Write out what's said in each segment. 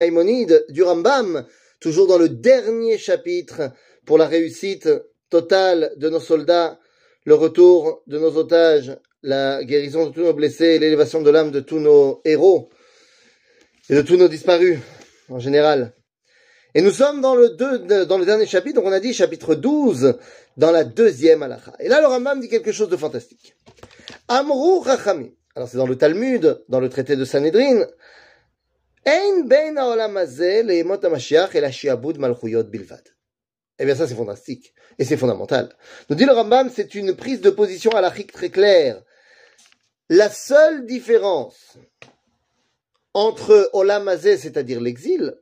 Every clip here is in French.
Maïmonide du Rambam, toujours dans le dernier chapitre pour la réussite totale de nos soldats, le retour de nos otages, la guérison de tous nos blessés, l'élévation de l'âme de tous nos héros et de tous nos disparus en général. Et nous sommes dans le, dernier chapitre, donc on a dit chapitre 12, dans la deuxième halakha. Et là, le Rambam dit quelque chose de fantastique. Amrou Rachamim. Alors c'est dans le Talmud, dans le traité de Sanhedrin, eh bien, ça, c'est fantastique. Et c'est fondamental. Nous dit le Rambam, c'est une prise de position à halachique très claire. La seule différence entre Olam c'est-à-dire l'exil,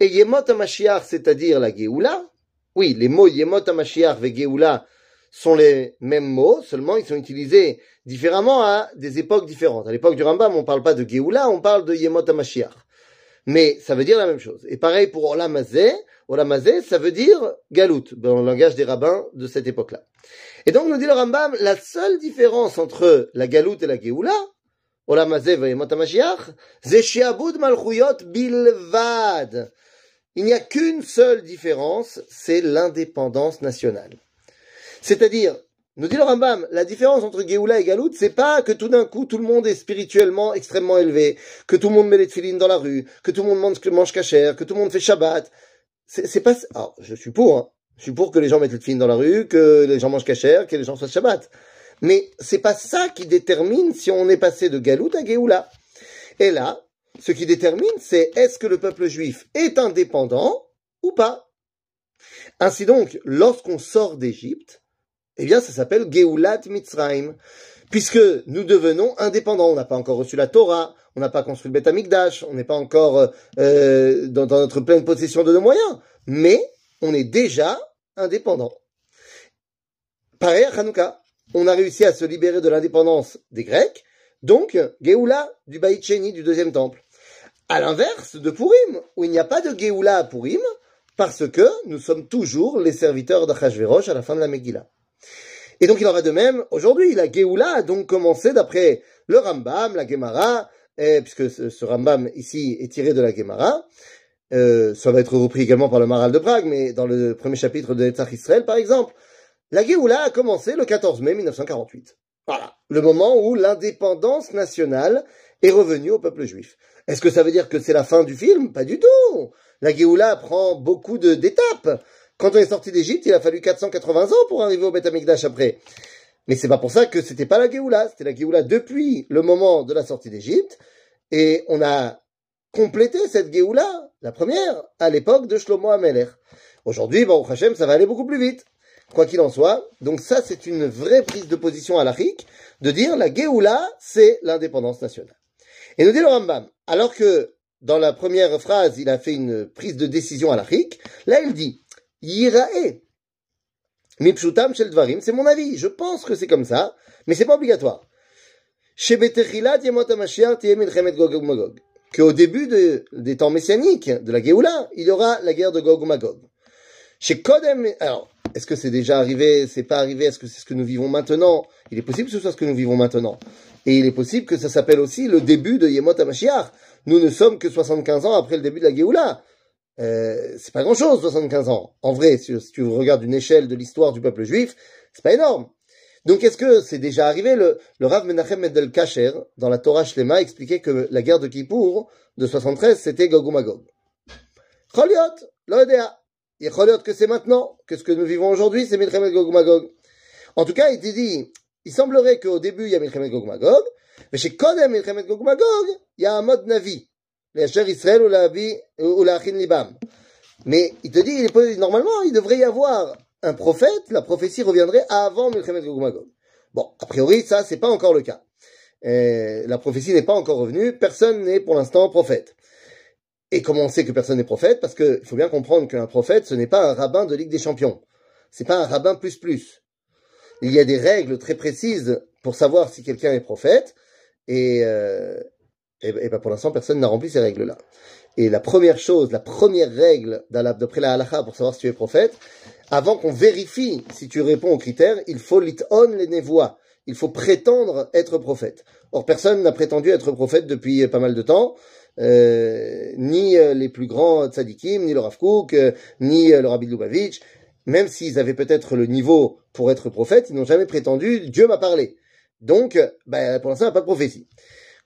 et Yemot HaMashiach, c'est-à-dire la Géoula, oui, les mots Yemot HaMashiach et Géoula sont les mêmes mots, seulement ils sont utilisés différemment à des époques différentes. À l'époque du Rambam, on ne parle pas de Géoula, on parle de Yemot HaMashiach. Mais ça veut dire la même chose. Et pareil pour Olamazé, Olamazé, ça veut dire Galout, dans le langage des rabbins de cette époque-là. Et donc nous dit le Rambam, la seule différence entre la Galout et la Géoula, Olamazé et Motamashiach, c'est Shiabud Malchuyot Bilvad. Il n'y a qu'une seule différence, c'est l'indépendance nationale. C'est-à-dire, nous dit le Rambam, la différence entre Géoula et Galout, c'est pas que tout d'un coup tout le monde est spirituellement extrêmement élevé, que tout le monde met les tefilines dans la rue, que tout le monde mange, cachère, que tout le monde fait Shabbat. C'est pas, alors, je suis pour, hein. Je suis pour que les gens mettent les tefilines dans la rue, que les gens mangent cachère, que les gens fassent Shabbat. Mais c'est pas ça qui détermine si on est passé de Galout à Géoula. Et là, ce qui détermine, c'est est-ce que le peuple juif est indépendant ou pas. Ainsi donc, lorsqu'on sort d'Égypte, eh bien, ça s'appelle Geulat Mitzrayim, puisque nous devenons indépendants. On n'a pas encore reçu la Torah, on n'a pas construit le Beth Amikdash, on n'est pas encore euh, dans, notre pleine possession de nos moyens, mais on est déjà indépendant. Pareil à Hanouka, on a réussi à se libérer de l'indépendance des Grecs, donc Géoula du Baït du deuxième temple. À l'inverse de Purim, où il n'y a pas de Géoula à Purim, parce que nous sommes toujours les serviteurs d'Achashverosh à la fin de la Megillah. Et donc il en va de même aujourd'hui. La Géoula a donc commencé d'après le Rambam, la Gemara, puisque ce, Rambam ici est tiré de la Gemara. Euh, ça va être repris également par le Maral de Prague, mais dans le premier chapitre de Netzach Israël, par exemple, la Géoula a commencé le 14 mai 1948. Voilà, le moment où l'indépendance nationale est revenue au peuple juif. Est-ce que ça veut dire que c'est la fin du film? Pas du tout. La Géoula prend beaucoup d'étapes. Quand on est sorti d'Égypte, il a fallu 480 ans pour arriver au Beth Amikdash après. Mais c'est pas pour ça que c'était pas la Géoula. C'était la Géoula depuis le moment de la sortie d'Égypte. Et on a complété cette Géoula, la première, à l'époque de Shlomo Ameler. Aujourd'hui, Baruch Hashem, ça va aller beaucoup plus vite. Quoi qu'il en soit. Donc ça, c'est une vraie prise de position à l'Afrique, de dire la Géoula, c'est l'indépendance nationale. Et nous dit le Rambam, alors que dans la première phrase, il a fait une prise de décision à l'Afrique, là il dit, Yirae. Mipshutam shel dvarim, c'est mon avis. Je pense que c'est comme ça, mais c'est pas obligatoire. Qu'au début des temps messianiques, de la Géoula, il y aura la guerre de Gog Magog. Chez Kodem, alors, est-ce que c'est déjà arrivé, c'est pas arrivé, est-ce que c'est ce que nous vivons maintenant? Il est possible que ce soit ce que nous vivons maintenant. Et il est possible que ça s'appelle aussi le début de Yemot HaMashiach. Nous ne sommes que 75 ans après le début de la Géoula. Euh, c'est pas grand-chose, 75 ans. En vrai, si, tu regardes une échelle de l'histoire du peuple juif, c'est pas énorme. Donc, est-ce que c'est déjà arrivé? Le, le Rav Menachem Mendel Kacher, dans la Torah Shlema, expliquait que la guerre de Kippour de 73, c'était Gog ou Magog. Choliot, l'Odea. Et Choliot que c'est maintenant, que ce que nous vivons aujourd'hui, c'est Milchem Gog ou Magog. En tout cas, il était dit, il semblerait qu'au début, il y a Milchem Gog Magog, mais chez Kodem Gog Magog, il y a un mode Navi. Mais il te dit, normalement, il devrait y avoir un prophète, la prophétie reviendrait avant Milchemet Gog Bon, a priori, ça, c'est pas encore le cas. la prophétie n'est pas encore revenue, personne n'est pour l'instant prophète. Et comment on sait que personne n'est prophète? Parce qu'il faut bien comprendre qu'un prophète, ce n'est pas un rabbin de Ligue des Champions. C'est pas un rabbin plus plus. Il y a des règles très précises pour savoir si quelqu'un est prophète. Et, euh, et, ben pour l'instant, personne n'a rempli ces règles-là. Et la première chose, la première règle d'après la halakha pour savoir si tu es prophète, avant qu'on vérifie si tu réponds aux critères, il faut on les névois. Il faut prétendre être prophète. Or, personne n'a prétendu être prophète depuis pas mal de temps. euh, ni euh, les plus grands tzadikim, ni le Rav Kook, euh, ni le Rabbi Lubavitch, même s'ils avaient peut-être le niveau pour être prophètes, ils n'ont jamais prétendu Dieu m'a parlé. Donc, ben, pour l'instant, il n'y a pas de prophétie.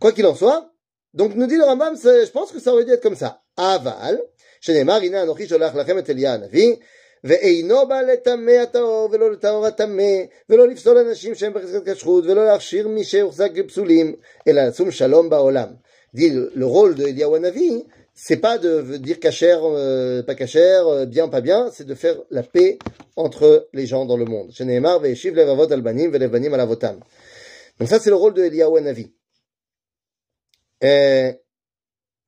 Quoi qu'il en soit, donc nous dit le Rambam, je pense que ça aurait dû être comme ça. Aval, שנאמר, הנה אנוכי שולח לכם את אליה הנביא, ואינו בא לטמא הטהור ולא לטהור הטמא, ולא לפסול אנשים שהם בחזקת כשרות, ולא להכשיר מי שהוחזק בפסולים, אלא לשום שלום בעולם. Dit le rôle de Eliyahu Hanavi, c'est pas de dire cachère, euh, pas cachère, euh, bien, pas bien, c'est de faire la paix entre les gens dans le monde. שנאמר, וישיב לבבות על בנים ולבנים על אבותם. Donc ça, c'est le rôle de Eliyahu Hanavi. Euh,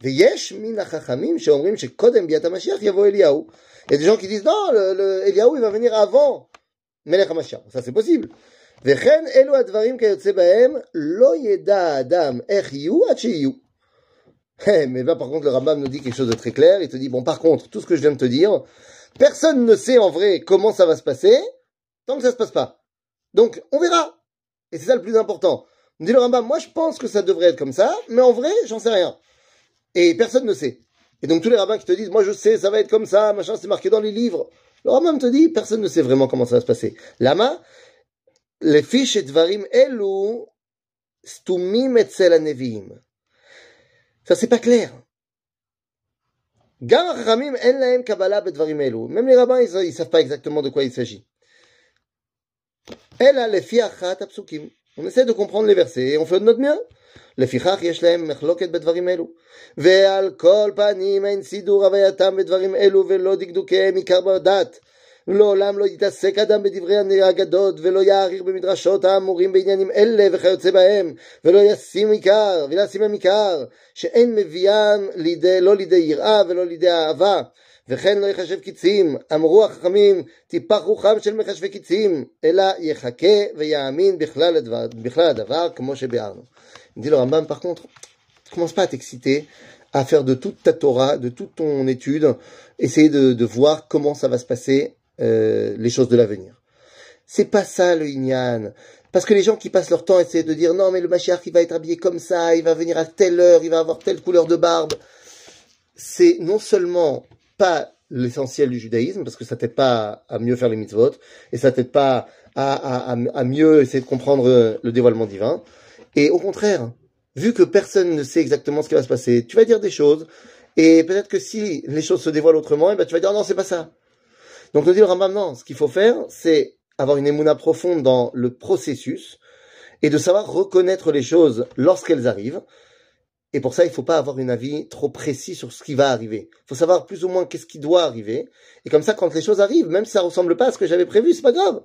ויש מן החכמים שאומרים שקודם ביאת המשיח יבוא אליהו. Il y a des gens qui disent non, le, le, Eliyahu il va venir avant מלך המשיח. Ça c'est possible. וכן אלו הדברים כיוצא בהם לא ידע האדם איך יהיו עד שיהיו. Mais là par contre le Rambam nous dit quelque chose de très clair. Il te dit bon par contre tout ce que je viens de te dire, personne ne sait en vrai comment ça va se passer tant que ça se passe pas. Donc on verra. Et c'est ça le plus important. Dit le Rambam, moi je pense que ça devrait être comme ça, mais en vrai j'en sais rien. Et personne ne sait. Et donc tous les rabbins qui te disent, moi je sais, ça va être comme ça, machin, c'est marqué dans les livres. Le rabbin te dit, personne ne sait vraiment comment ça va se passer. Lama, les fiches et dvarim elu, stumim etzel neviim. Ça c'est pas clair. Même les rabbins, ils, ils savent pas exactement de quoi il s'agit. Elle a les On essaie de comprendre les versets et on fait de notre mieux. לפיכך יש להם מחלוקת בדברים אלו. ועל כל פנים אין סידור הווייתם בדברים אלו ולא דקדוקיהם עיקר בדת. לעולם לא יתעסק אדם בדברי האגדות ולא יעריך במדרשות האמורים בעניינים אלה וכיוצא בהם ולא ישים עיקר ולא ישים עיקר שאין מביאם לידי, לא לידי יראה ולא לידי אהבה וכן לא יחשב קיצים אמרו החכמים טיפח רוחם של מחשבי קיצים אלא יחכה ויאמין בכלל הדבר, בכלל הדבר כמו שביארנו dit le Rambam, par contre, commence pas à t'exciter à faire de toute ta Torah, de toute ton étude, essayer de, de voir comment ça va se passer, euh, les choses de l'avenir. C'est pas ça le Inyan. Parce que les gens qui passent leur temps à essayer de dire non mais le Mashiach il va être habillé comme ça, il va venir à telle heure, il va avoir telle couleur de barbe, c'est non seulement pas l'essentiel du judaïsme, parce que ça t'aide pas à mieux faire les mitzvot, et ça t'aide pas à, à, à, mieux essayer de comprendre le dévoilement divin, et au contraire, vu que personne ne sait exactement ce qui va se passer, tu vas dire des choses, et peut-être que si les choses se dévoilent autrement, eh ben tu vas dire non, c'est pas ça. Donc nous dit le Rambam, non, ce qu'il faut faire, c'est avoir une émouna profonde dans le processus, et de savoir reconnaître les choses lorsqu'elles arrivent. Et pour ça, il ne faut pas avoir un avis trop précis sur ce qui va arriver. Il faut savoir plus ou moins qu'est-ce qui doit arriver. Et comme ça, quand les choses arrivent, même si ça ressemble pas à ce que j'avais prévu, c'est pas grave.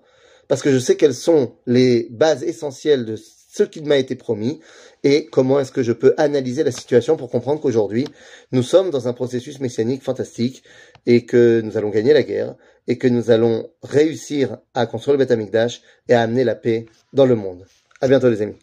Parce que je sais quelles sont les bases essentielles de ce qui m'a été promis et comment est-ce que je peux analyser la situation pour comprendre qu'aujourd'hui, nous sommes dans un processus messianique fantastique et que nous allons gagner la guerre et que nous allons réussir à construire le Beth et à amener la paix dans le monde. À bientôt les amis.